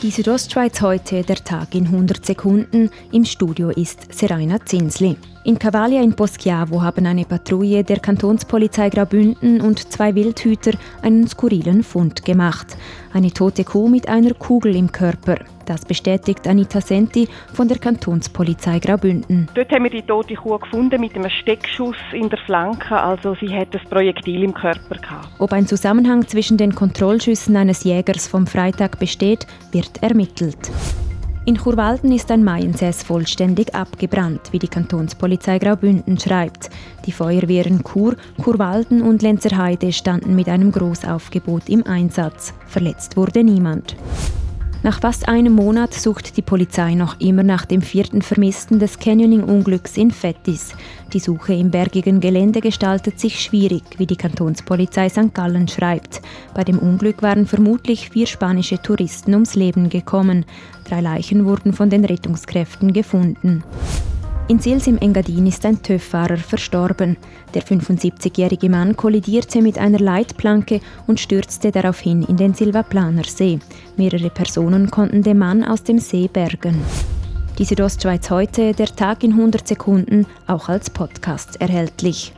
Die Südostschweiz heute, der Tag in 100 Sekunden. Im Studio ist Seraina Zinsli. In Cavalia in Poschiavo haben eine Patrouille der Kantonspolizei Graubünden und zwei Wildhüter einen skurrilen Fund gemacht. Eine tote Kuh mit einer Kugel im Körper. Das bestätigt Anita Senti von der Kantonspolizei Graubünden. Dort haben wir die tote Kuh gefunden mit einem Steckschuss in der Flanke, also sie hat das Projektil im Körper gehabt. Ob ein Zusammenhang zwischen den Kontrollschüssen eines Jägers vom Freitag besteht, wird ermittelt. In Churwalden ist ein Maiensäß vollständig abgebrannt, wie die Kantonspolizei Graubünden schreibt. Die Feuerwehren Chur, Churwalden und Lenzerheide standen mit einem Großaufgebot im Einsatz. Verletzt wurde niemand. Nach fast einem Monat sucht die Polizei noch immer nach dem vierten Vermissten des Canyoning-Unglücks in Fettis. Die Suche im bergigen Gelände gestaltet sich schwierig, wie die Kantonspolizei St. Gallen schreibt. Bei dem Unglück waren vermutlich vier spanische Touristen ums Leben gekommen. Drei Leichen wurden von den Rettungskräften gefunden. In Sils im Engadin ist ein TÜV-Fahrer verstorben. Der 75-jährige Mann kollidierte mit einer Leitplanke und stürzte daraufhin in den Silvaplaner See. Mehrere Personen konnten den Mann aus dem See bergen. Die Südostschweiz heute, der Tag in 100 Sekunden, auch als Podcast erhältlich.